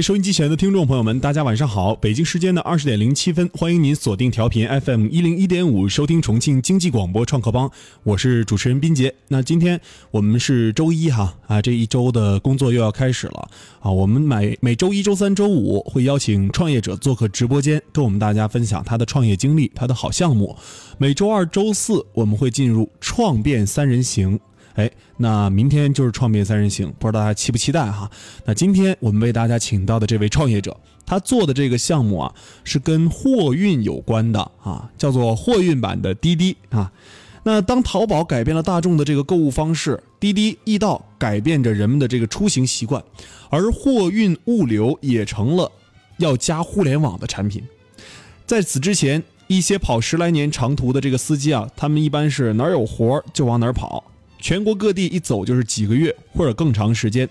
收音机前的听众朋友们，大家晚上好！北京时间的二十点零七分，欢迎您锁定调频 FM 一零一点五，收听重庆经济广播创客帮，我是主持人斌杰。那今天我们是周一哈啊，这一周的工作又要开始了啊。我们每每周一周三周五会邀请创业者做客直播间，跟我们大家分享他的创业经历、他的好项目。每周二、周四我们会进入创变三人行。哎，那明天就是创变三人行，不知道大家期不期待哈？那今天我们为大家请到的这位创业者，他做的这个项目啊，是跟货运有关的啊，叫做货运版的滴滴啊。那当淘宝改变了大众的这个购物方式，滴滴易到改变着人们的这个出行习惯，而货运物流也成了要加互联网的产品。在此之前，一些跑十来年长途的这个司机啊，他们一般是哪儿有活就往哪儿跑。全国各地一走就是几个月或者更长时间。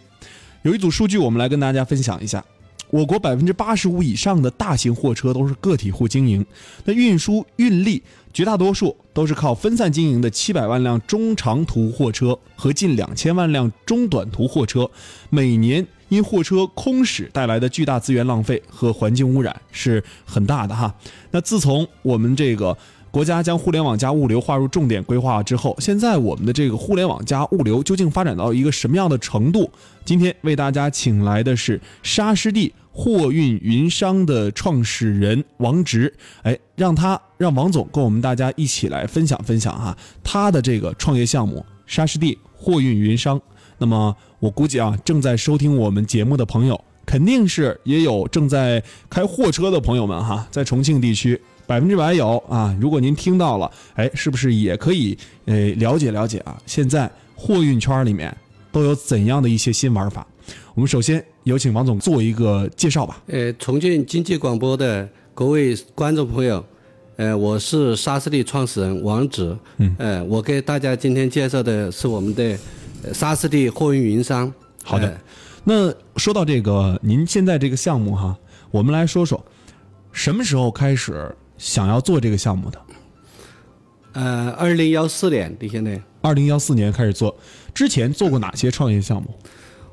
有一组数据，我们来跟大家分享一下：我国百分之八十五以上的大型货车都是个体户经营，那运输运力绝大多数都是靠分散经营的七百万辆中长途货车和近两千万辆中短途货车，每年因货车空驶带来的巨大资源浪费和环境污染是很大的哈。那自从我们这个。国家将互联网加物流划入重点规划之后，现在我们的这个互联网加物流究竟发展到一个什么样的程度？今天为大家请来的是沙师弟货运云商的创始人王直，哎，让他让王总跟我们大家一起来分享分享哈他的这个创业项目沙师弟货运云商。那么我估计啊，正在收听我们节目的朋友，肯定是也有正在开货车的朋友们哈，在重庆地区。百分之百有啊！如果您听到了，哎，是不是也可以呃了解了解啊？现在货运圈里面都有怎样的一些新玩法？我们首先有请王总做一个介绍吧。呃，重庆经济广播的各位观众朋友，呃，我是沙士利创始人王子。嗯。呃，我给大家今天介绍的是我们的沙士利货运云商。好的。那说到这个，您现在这个项目哈，我们来说说什么时候开始？想要做这个项目的，呃，二零幺四年，你现在。二零幺四年开始做，之前做过哪些创业项目？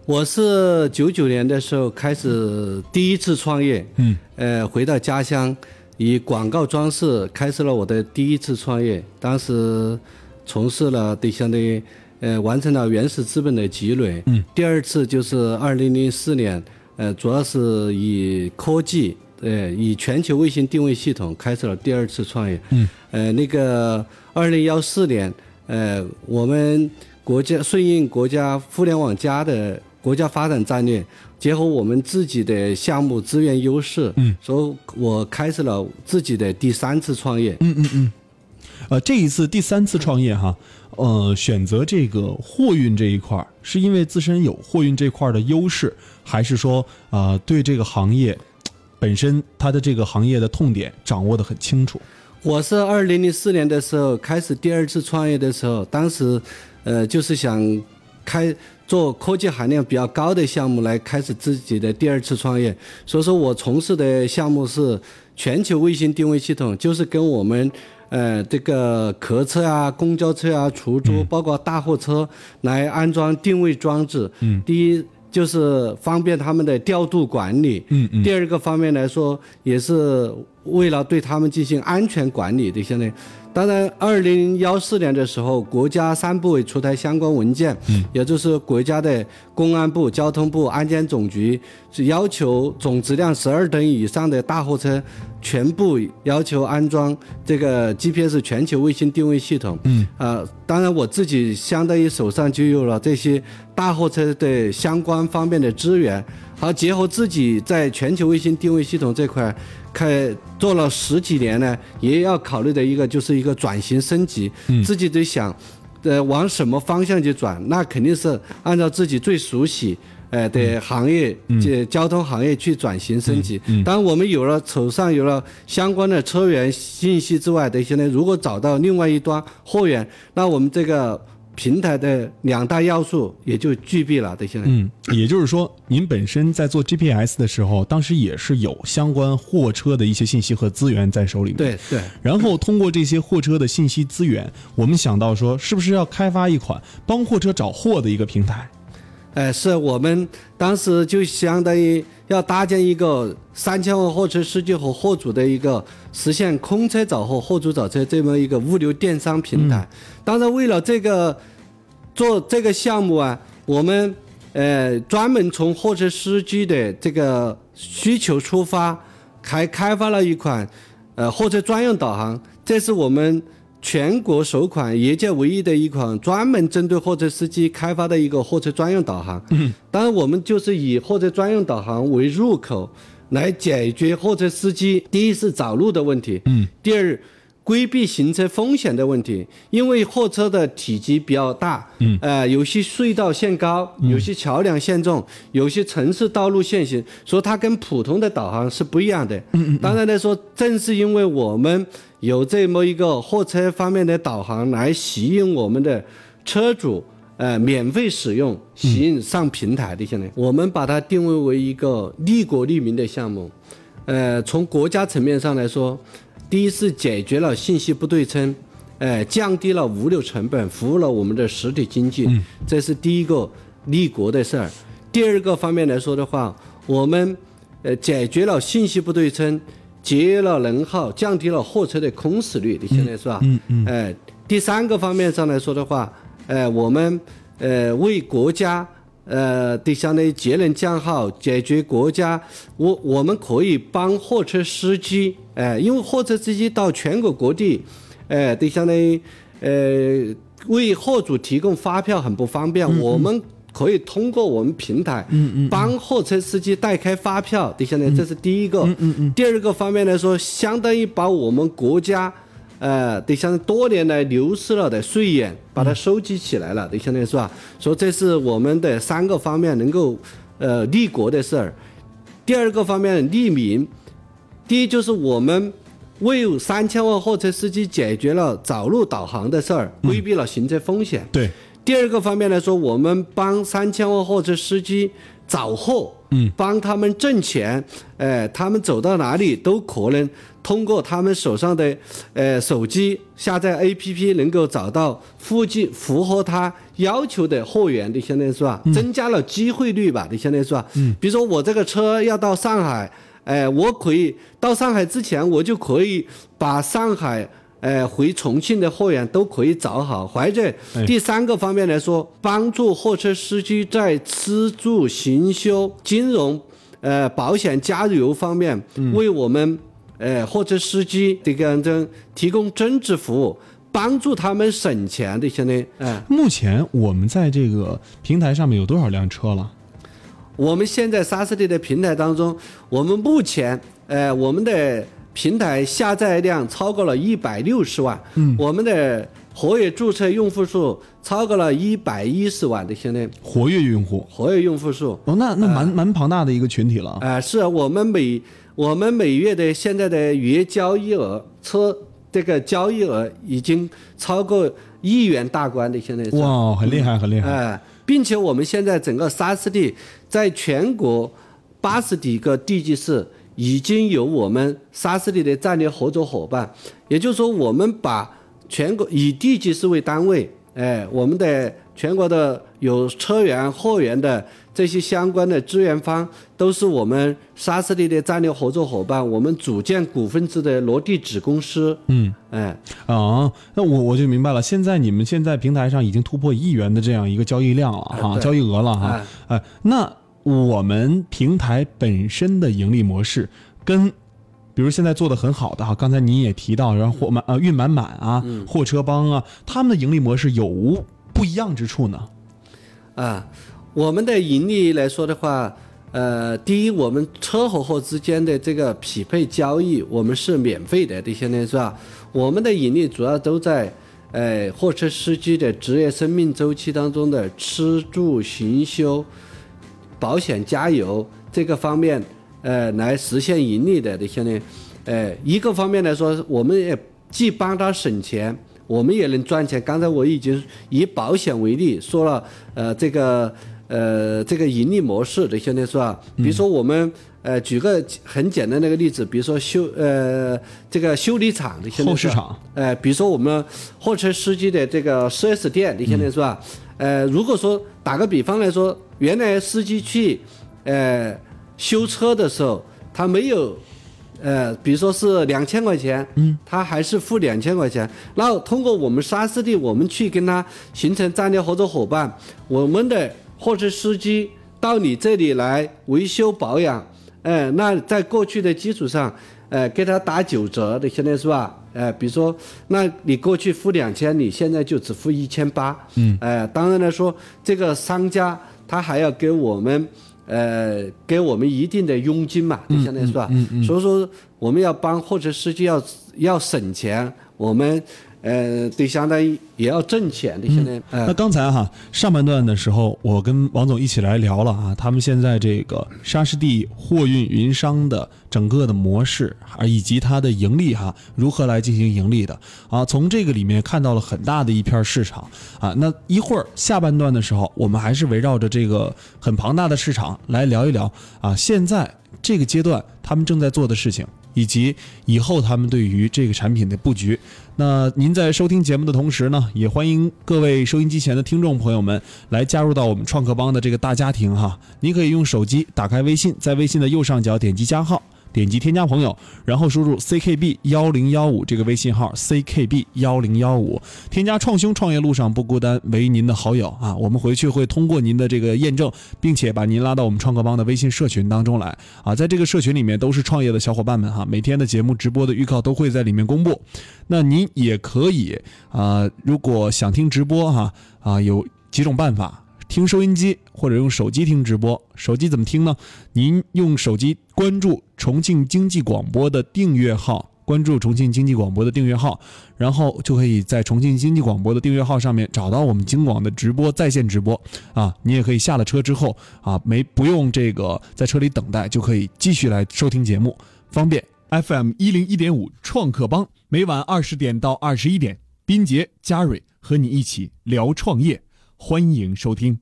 我是九九年的时候开始第一次创业，嗯，呃，回到家乡，以广告装饰开始了我的第一次创业，当时从事了对相当于呃完成了原始资本的积累，嗯，第二次就是二零零四年，呃，主要是以科技。呃，以全球卫星定位系统开始了第二次创业。嗯。呃，那个二零幺四年，呃，我们国家顺应国家互联网加的国家发展战略，结合我们自己的项目资源优势，嗯，所以我开始了自己的第三次创业。嗯嗯嗯。呃，这一次第三次创业哈，呃，选择这个货运这一块是因为自身有货运这块的优势，还是说啊，对这个行业？本身他的这个行业的痛点掌握的很清楚。我是二零零四年的时候开始第二次创业的时候，当时，呃，就是想开做科技含量比较高的项目来开始自己的第二次创业。所以说我从事的项目是全球卫星定位系统，就是跟我们呃这个客车啊、公交车啊、出租，包括大货车来安装定位装置。嗯。第一。就是方便他们的调度管理。嗯嗯。第二个方面来说，也是为了对他们进行安全管理的。现在，当然，二零幺四年的时候，国家三部委出台相关文件，嗯，也就是国家的公安部、交通部、安监总局是要求总质量十二吨以上的大货车。全部要求安装这个 GPS 全球卫星定位系统。嗯，啊，当然我自己相当于手上就有了这些大货车的相关方面的资源，好结合自己在全球卫星定位系统这块开做了十几年呢，也要考虑的一个就是一个转型升级。嗯，自己得想，呃，往什么方向去转？那肯定是按照自己最熟悉。呃的行业，这交通行业去转型升级。当我们有了手上有了相关的车源信息之外，的一些呢如果找到另外一端货源，那我们这个平台的两大要素也就具备了。的现在，嗯，也就是说，您本身在做 GPS 的时候，当时也是有相关货车的一些信息和资源在手里面。对对。然后通过这些货车的信息资源，我们想到说，是不是要开发一款帮货车找货的一个平台？哎，是我们当时就相当于要搭建一个三千万货车司机和货主的一个实现空车找货、货主找车这么一个物流电商平台。当然，为了这个做这个项目啊，我们呃专门从货车司机的这个需求出发，还开发了一款呃货车专用导航，这是我们。全国首款、业界唯一的一款专门针对货车司机开发的一个货车专用导航。嗯，当然我们就是以货车专用导航为入口，来解决货车司机第一是找路的问题。嗯，第二。规避行车风险的问题，因为货车的体积比较大，嗯，呃，有些隧道限高，有些桥梁限重，有些城市道路限行，所以它跟普通的导航是不一样的。嗯嗯。当然来说，正是因为我们有这么一个货车方面的导航来吸引我们的车主，呃，免费使用，吸引上平台的。现在我们把它定位为一个利国利民的项目，呃，从国家层面上来说。第一是解决了信息不对称，呃，降低了物流成本，服务了我们的实体经济，这是第一个立国的事儿。第二个方面来说的话，我们呃解决了信息不对称，节约了能耗，降低了货车的空驶率。你现在是吧？嗯嗯。哎，第三个方面上来说的话，呃，我们呃为国家。呃，对，相当于节能降耗，解决国家，我我们可以帮货车司机，哎，因为货车司机到全国各地，哎，对，相当于，呃，为货主提供发票很不方便，我们可以通过我们平台，嗯嗯，帮货车司机代开发票，对，相当于这是第一个，嗯嗯嗯，第二个方面来说，相当于把我们国家。呃，得像多年来流失了的税源，把它收集起来了，得相当于是吧？所以这是我们的三个方面能够呃立国的事儿。第二个方面利民，第一就是我们为三千万货车司机解决了找路导航的事儿，规避了行车风险。对。第二个方面来说，我们帮三千万货车司机找货，嗯，帮他们挣钱，哎，他们走到哪里都可能。通过他们手上的呃手机下载 APP，能够找到附近符合他要求的货源的，相当于是吧？增加了机会率吧，你相当于是吧？嗯。比如说我这个车要到上海，哎，我可以到上海之前，我就可以把上海呃回重庆的货源都可以找好。或者第三个方面来说，帮助货车司机在吃住行修、金融、呃保险、加油方面为我们。呃，货车司机这个这提供增值服务，帮助他们省钱的，现在，哎，目前我们在这个平台上面有多少辆车了？我们现在沙斯蒂的平台当中，我们目前，呃，我们的平台下载量超过了一百六十万，嗯，我们的活跃注册用户数超过了一百一十万的，现在活跃用户，活跃用户数，哦，那那蛮蛮庞大的一个群体了，啊，是我们每。我们每月的现在的月交易额，车这个交易额已经超过亿元大关的，现在是哇，很厉害，很厉害。哎，并且我们现在整个沙士地在全国八十几个地级市已经有我们沙斯地的战略合作伙伴，也就是说，我们把全国以地级市为单位，哎，我们的全国的有车源、货源的。这些相关的资源方都是我们沙斯利的战略合作伙伴，我们组建股份制的落地子公司。嗯，哎，啊，那我我就明白了。现在你们现在平台上已经突破亿元的这样一个交易量了哈，交易额了哈。哎，那我们平台本身的盈利模式跟，比如现在做的很好的哈，刚才您也提到，然后货满呃运满满啊，货车帮啊，他们的盈利模式有无不一样之处呢？啊。我们的盈利来说的话，呃，第一，我们车和货之间的这个匹配交易，我们是免费的，这些呢是吧？我们的盈利主要都在，呃，货车司机的职业生命周期当中的吃住行修、保险加油这个方面，呃，来实现盈利的这些呢，呃，一个方面来说，我们也既帮他省钱，我们也能赚钱。刚才我已经以保险为例说了，呃，这个。呃，这个盈利模式的现在是吧？比如说我们呃，举个很简单的一个例子，比如说修呃这个修理厂的现在是吧？呃，比如说我们货车司机的这个 4S 店你现在是吧？呃，如果说打个比方来说，原来司机去呃修车的时候，他没有。呃，比如说是两千块钱，嗯，他还是付两千块钱。然后通过我们沙师弟，我们去跟他形成战略合作伙伴，我们的货车司机到你这里来维修保养，哎，那在过去的基础上，呃，给他打九折的，现在是吧？呃，比如说，那你过去付两千，你现在就只付一千八，嗯，哎，当然来说，这个商家他还要给我们。呃，给我们一定的佣金嘛，就相当于是吧？所以说，我们要帮货车司机要要省钱，我们。呃，对，相当于也要挣钱的。现在，那刚才哈上半段的时候，我跟王总一起来聊了啊，他们现在这个沙士地货运云商的整个的模式啊，以及它的盈利哈，如何来进行盈利的啊？从这个里面看到了很大的一片市场啊。那一会儿下半段的时候，我们还是围绕着这个很庞大的市场来聊一聊啊。现在这个阶段，他们正在做的事情。以及以后他们对于这个产品的布局，那您在收听节目的同时呢，也欢迎各位收音机前的听众朋友们来加入到我们创客帮的这个大家庭哈。您可以用手机打开微信，在微信的右上角点击加号。点击添加朋友，然后输入 ckb 幺零幺五这个微信号 ckb 幺零幺五，添加创兄创业路上不孤单为您的好友啊，我们回去会通过您的这个验证，并且把您拉到我们创客帮的微信社群当中来啊，在这个社群里面都是创业的小伙伴们哈，每天的节目直播的预告都会在里面公布，那您也可以啊，如果想听直播哈啊，有几种办法。听收音机或者用手机听直播，手机怎么听呢？您用手机关注重庆经济广播的订阅号，关注重庆经济广播的订阅号，然后就可以在重庆经济广播的订阅号上面找到我们京广的直播在线直播啊。你也可以下了车之后啊，没不用这个在车里等待，就可以继续来收听节目，方便。FM 一零一点五创客帮，每晚二十点到二十一点，斌杰、嘉蕊和你一起聊创业。欢迎收听。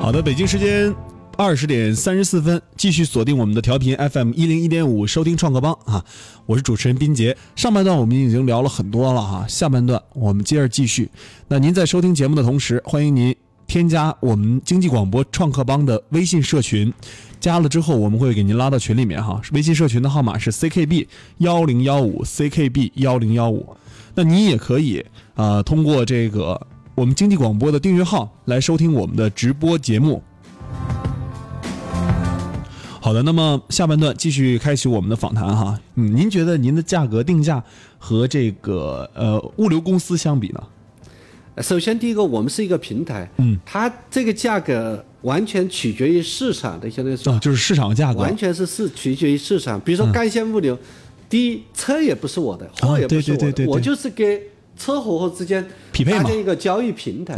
好的，北京时间二十点三十四分，继续锁定我们的调频 FM 一零一点五，收听创客帮啊！我是主持人斌杰。上半段我们已经聊了很多了哈，下半段我们接着继续。那您在收听节目的同时，欢迎您添加我们经济广播创客帮的微信社群，加了之后我们会给您拉到群里面哈。微信社群的号码是 ckb 幺零幺五 ckb 幺零幺五。那你也可以啊，通过这个。我们经济广播的订阅号来收听我们的直播节目。好的，那么下半段继续开启我们的访谈哈。嗯，您觉得您的价格定价和这个呃物流公司相比呢？首先，第一个，我们是一个平台，嗯，它这个价格完全取决于市场的，相当于说，就是市场价格，完全是是取决于市场。比如说干线物流，第一，车也不是我的，货也不是我的，我就是给。车和货之间匹配嘛，一个交易平台。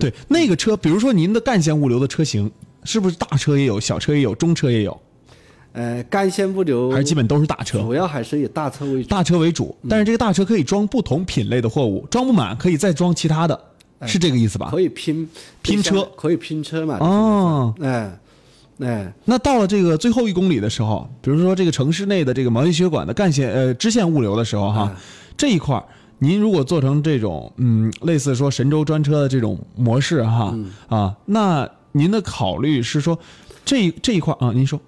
对，那个车，比如说您的干线物流的车型，是不是大车也有，小车也有，中车也有？呃，干线物流还是基本都是大车，主要还是以大车为主。大车为主，但是这个大车可以装不同品类的货物，装不满可以再装其他的，是这个意思吧？可以拼拼车，可以拼车嘛？哦，哎哎，那到了这个最后一公里的时候，比如说这个城市内的这个毛细血管的干线呃支线物流的时候哈，这一块儿。您如果做成这种，嗯，类似说神州专车的这种模式哈，啊，那您的考虑是说，这这一块啊，您说，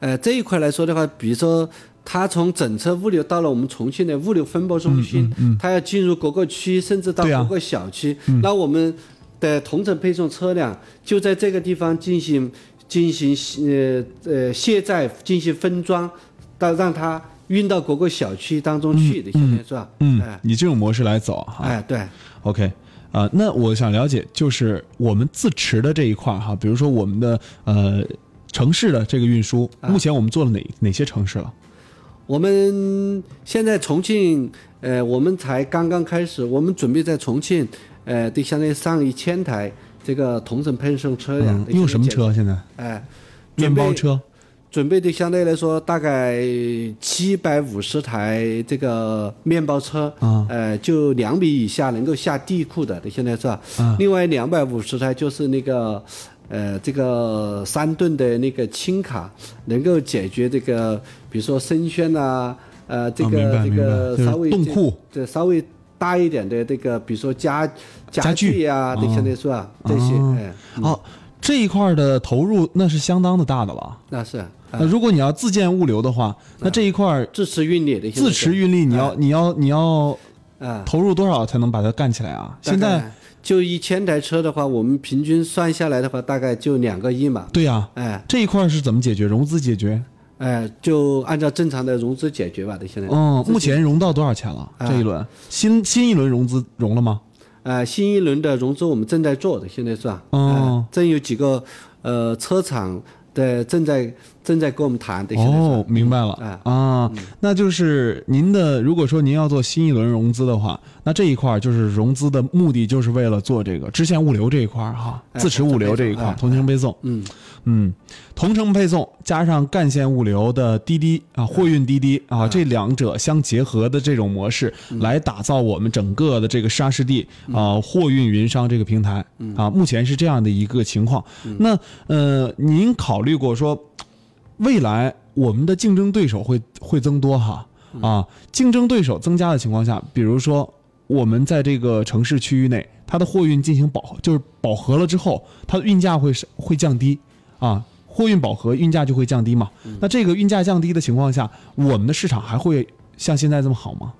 呃，这一块来说的话，比如说，它从整车物流到了我们重庆的物流分拨中心，它要进入各个区，甚至到各个小区，那我们的同城配送车辆就在这个地方进行进行呃呃卸载，进行分装，到让它。运到各个小区当中去的，现在是吧？嗯，你这种模式来走哈。哎，对，OK，啊，那我想了解，就是我们自持的这一块哈，比如说我们的呃城市的这个运输，目前我们做了哪哪些城市了？我们现在重庆，呃，我们才刚刚开始，我们准备在重庆，呃，得相当于上一千台这个同城配送车辆。用什么车现在？哎，面包车。准备的相对来说大概七百五十台这个面包车，呃，就两米以下能够下地库的，现在是吧？另外两百五十台就是那个，呃，这个三吨的那个轻卡，能够解决这个，比如说生鲜啊，呃，这个这个稍微冻库，这稍微大一点的这个，比如说家家具呀，这现在是吧？这些，哎，哦。这一块的投入那是相当的大的了。那是啊那如果你要自建物流的话，那这一块儿自持运力的，自持运力，你要你要你要啊，投入多少才能把它干起来啊？现在就一千台车的话，我们平均算下来的话，大概就两个亿嘛。对呀、哎这一块是怎么解决？融资解决？哎，就按照正常的融资解决吧的。现在，嗯，目前融到多少钱了？啊这一轮新新一轮融资融了吗？呃，新一轮的融资我们正在做的，现在是吧？哦呃正有几个呃车厂的正在正在跟我们谈的。哦，明白了。嗯啊，那就是您的，如果说您要做新一轮融资的话，那这一块儿就是融资的目的就是为了做这个支线物流这一块儿哈，哎自持物流这一块儿，同同城配送，嗯。嗯，同城配送加上干线物流的滴滴啊，货运滴滴啊，这两者相结合的这种模式，来打造我们整个的这个沙士地啊货运云商这个平台啊，目前是这样的一个情况。那呃，您考虑过说，未来我们的竞争对手会会增多哈啊，竞争对手增加的情况下，比如说我们在这个城市区域内，它的货运进行饱和，就是饱和了之后，它的运价会是会降低啊，货运饱和，运价就会降低嘛。那这个运价降低的情况下，我们的市场还会像现在这么好吗？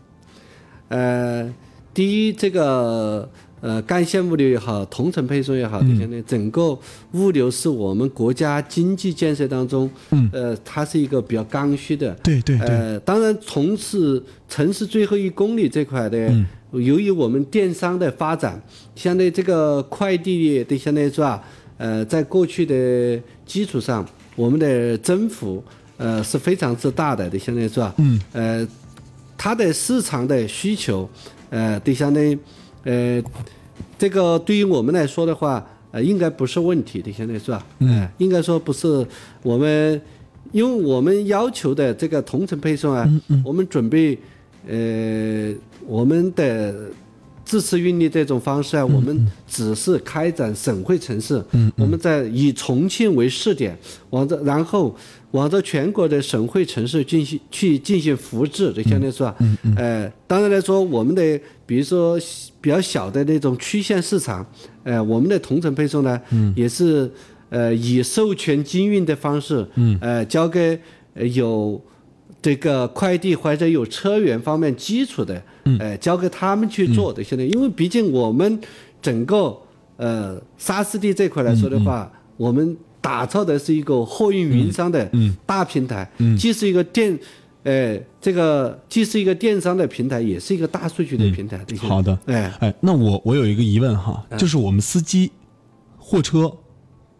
呃，第一，这个呃干线物流也好，同城配送也好，相当于整个物流是我们国家经济建设当中，嗯呃，它是一个比较刚需的。对对对，呃，当然，从事城市最后一公里这块的，嗯由于我们电商的发展，相对这个快递的相对是吧？呃，在过去的基础上，我们的增幅呃是非常之大的，的相对是吧？嗯，呃，它的市场的需求，呃，对相当于，呃，这个对于我们来说的话，呃，应该不是问题的，现在是吧？嗯、应该说不是我们，因为我们要求的这个同城配送啊，我们准备，呃，我们的。自持运力这种方式啊，我们只是开展省会城市，我们在以重庆为试点，往这然后往着全国的省会城市进行去进行复制就，相当于是吧？呃，当然来说，我们的比如说比较小的那种区县市场，呃，我们的同城配送呢，也是呃以授权经运的方式，呃，交给呃有。这个快递或者有车源方面基础的，呃，交给他们去做的。现在，因为毕竟我们整个呃沙士地这块来说的话，我们打造的是一个货运云商的大平台，既是一个电，呃，这个既是一个电商的平台，也是一个大数据的平台。好的，哎，哎，那我我有一个疑问哈，就是我们司机、货车，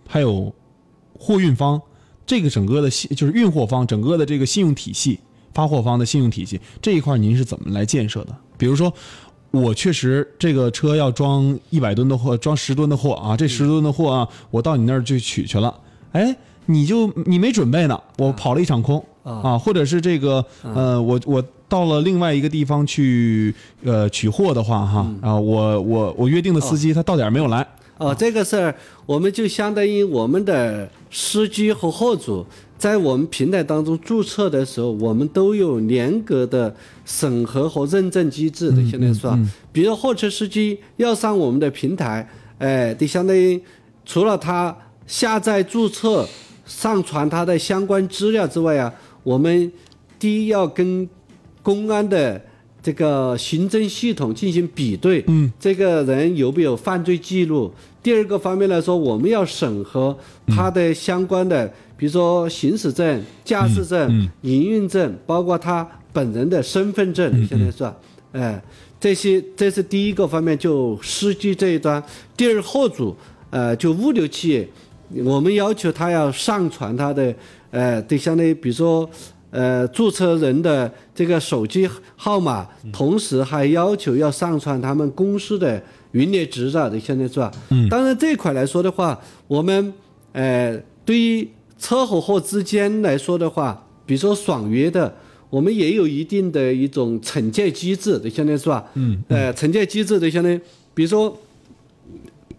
还有货运方，这个整个的信就是运货方整个的这个信用体系，发货方的信用体系这一块，您是怎么来建设的？比如说，我确实这个车要装一百吨的货，装十吨的货啊，这十吨的货啊，我到你那儿去取去了，哎，你就你没准备呢，我跑了一场空啊，或者是这个呃，我我到了另外一个地方去呃取货的话哈啊，我我我约定的司机他到点儿没有来，哦，这个事儿我们就相当于我们的司机和货主在我们平台当中注册的时候，我们都有严格的审核和认证机制的。现在是吧？比如货车司机要上我们的平台，哎，得相当于除了他下载注册、上传他的相关资料之外啊，我们第一要跟公安的这个行政系统进行比对，嗯，这个人有没有犯罪记录？第二个方面来说，我们要审核他的相关的，比如说行驶证、驾驶证、营运证，包括他本人的身份证，现在是吧？哎，这些这是第一个方面，就司机这一端。第二，货主，呃，就物流企业，我们要求他要上传他的，呃，对，相当于比如说。呃，注册人的这个手机号码，同时还要求要上传他们公司的营业执照的，现在是吧？嗯。当然这一块来说的话，我们呃，对于车和货之间来说的话，比如说爽约的，我们也有一定的一种惩戒机制的，相当于是吧？嗯。呃，惩戒机制的相当于，比如说。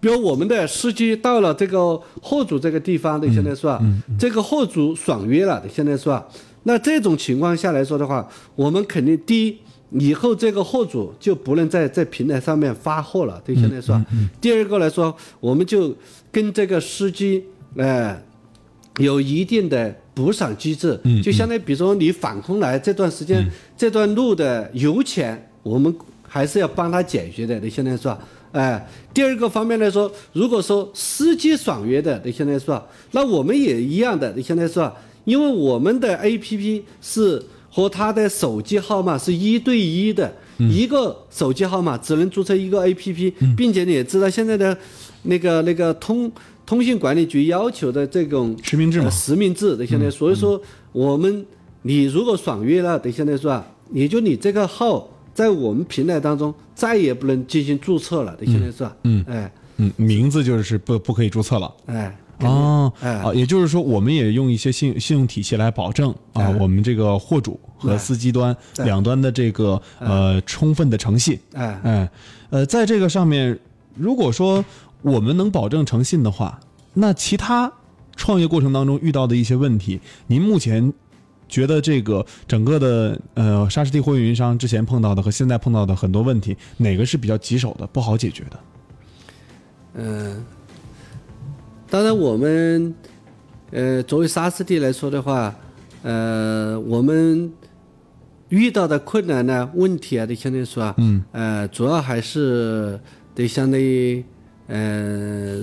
比如我们的司机到了这个货主这个地方的，现在是吧？这个货主爽约了的，现在是吧？那这种情况下来说的话，我们肯定第一，以后这个货主就不能在在平台上面发货了，对，相当于说。第二个来说，我们就跟这个司机，呃，有一定的补偿机制，就相当于比如说你返空来这段时间，这段路的油钱，我们还是要帮他解决的，你相当于说。哎，第二个方面来说，如果说司机爽约的，你现在说，那我们也一样的，你现在说，因为我们的 APP 是和他的手机号码是一对一的，一个手机号码只能注册一个 APP，并且你也知道现在的那个那个通通信管理局要求的这种实名制嘛，实名制的现在，所以说我们你如果爽约了，等现在说，也就你这个号。在我们平台当中再也不能进行注册了，等现在是吧？嗯，哎，嗯，名字就是不不可以注册了。哎，哦，啊，也就是说，我们也用一些信信用体系来保证啊，我们这个货主和司机端两端的这个呃充分的诚信。哎，哎，呃，在这个上面，如果说我们能保证诚信的话，那其他创业过程当中遇到的一些问题，您目前。觉得这个整个的呃沙石地货运营商之前碰到的和现在碰到的很多问题，哪个是比较棘手的、不好解决的？嗯，当然我们呃作为沙石地来说的话，呃我们遇到的困难呢、问题啊，得相当于说啊，嗯，呃主要还是得相当于呃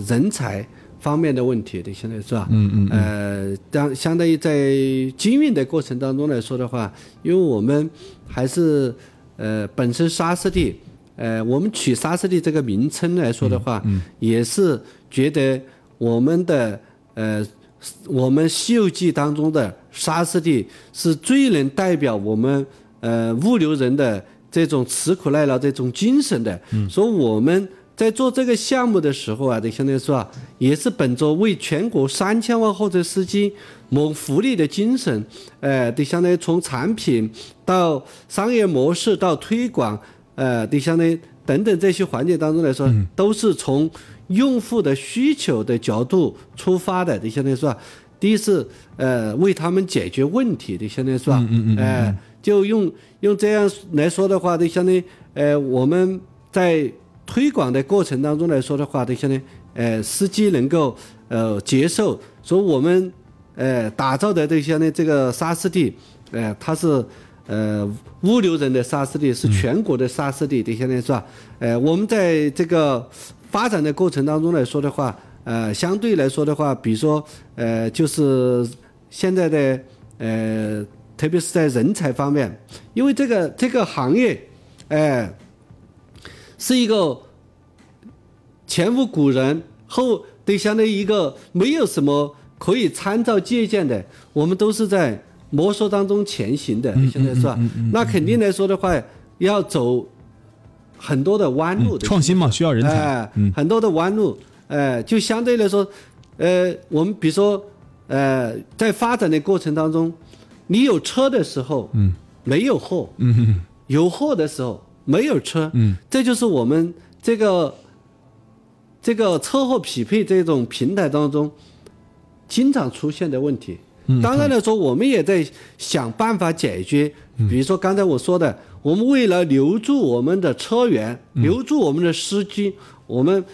人才。方面的问题的，现在是吧？嗯嗯。呃，当相当于在经营的过程当中来说的话，因为我们还是呃本身沙师地，呃，我们取沙师地这个名称来说的话，也是觉得我们的呃我们《西游记》当中的沙师弟是最能代表我们呃物流人的这种吃苦耐劳这种精神的，所以我们。在做这个项目的时候啊，就相当于说啊，也是本着为全国三千万货车司机谋福利的精神，呃，就相当于从产品到商业模式到推广，呃，就相当于等等这些环节当中来说，都是从用户的需求的角度出发的，得相当于说，第一是呃为他们解决问题的，相当于说，哎，就用用这样来说的话，就相当于呃我们在。推广的过程当中来说的话，就相当于，呃，司机能够呃接受，所以我们呃打造的这些呢，这个沙师地，呃，它是呃物流人的沙师地，是全国的沙师地，这些呢是吧？呃，我们在这个发展的过程当中来说的话，呃，相对来说的话，比如说呃，就是现在的呃，特别是在人才方面，因为这个这个行业，哎。是一个前无古人后对相当于一个没有什么可以参照借鉴的，我们都是在摸索当中前行的。现在是吧？那肯定来说的话，要走很多的弯路。创新嘛，需要人才。很多的弯路，呃，就相对来说，呃，我们比如说，呃，在发展的过程当中，你有车的时候，嗯，没有货，嗯，有货的时候。没有车，嗯，这就是我们这个这个车货匹配这种平台当中经常出现的问题。当然来说，我们也在想办法解决。比如说刚才我说的，我们为了留住我们的车源，留住我们的司机，我们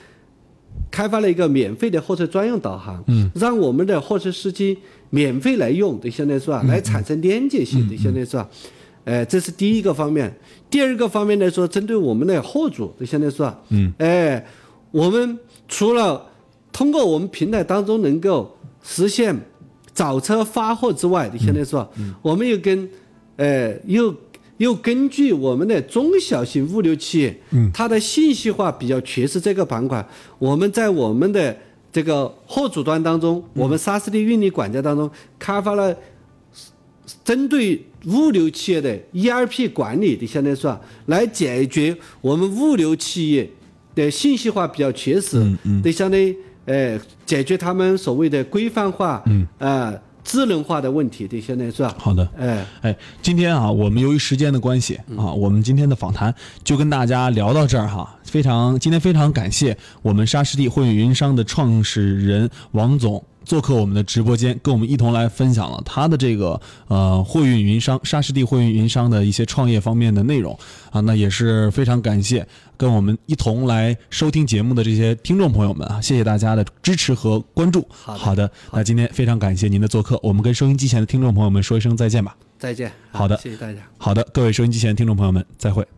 开发了一个免费的货车专用导航，嗯，让我们的货车司机免费来用，对，现在是吧？来产生连接性，对，现在是吧？哎，这是第一个方面。第二个方面来说，针对我们的货主，就相当于说，嗯，哎，我们除了通过我们平台当中能够实现找车发货之外，你相当于说，我们又跟，呃，又又根据我们的中小型物流企业，嗯，它的信息化比较缺失这个板块，我们在我们的这个货主端当中，我们沙斯的运力管家当中开发了。针对物流企业的 ERP 管理的，相当于说，来解决我们物流企业的信息化比较缺失，的相当于呃解决他们所谓的规范化，嗯啊智能化的问题的，相当于是吧？好的，哎哎，今天啊，我们由于时间的关系啊，我们今天的访谈就跟大家聊到这儿哈。非常今天非常感谢我们沙师弟货运云商的创始人王总。做客我们的直播间，跟我们一同来分享了他的这个呃货运云商沙士蒂货运云商的一些创业方面的内容啊，那也是非常感谢跟我们一同来收听节目的这些听众朋友们啊，谢谢大家的支持和关注。好的，那今天非常感谢您的做客，我们跟收音机前的听众朋友们说一声再见吧。再见。好的谢谢大家。好的，各位收音机前的听众朋友们，再会。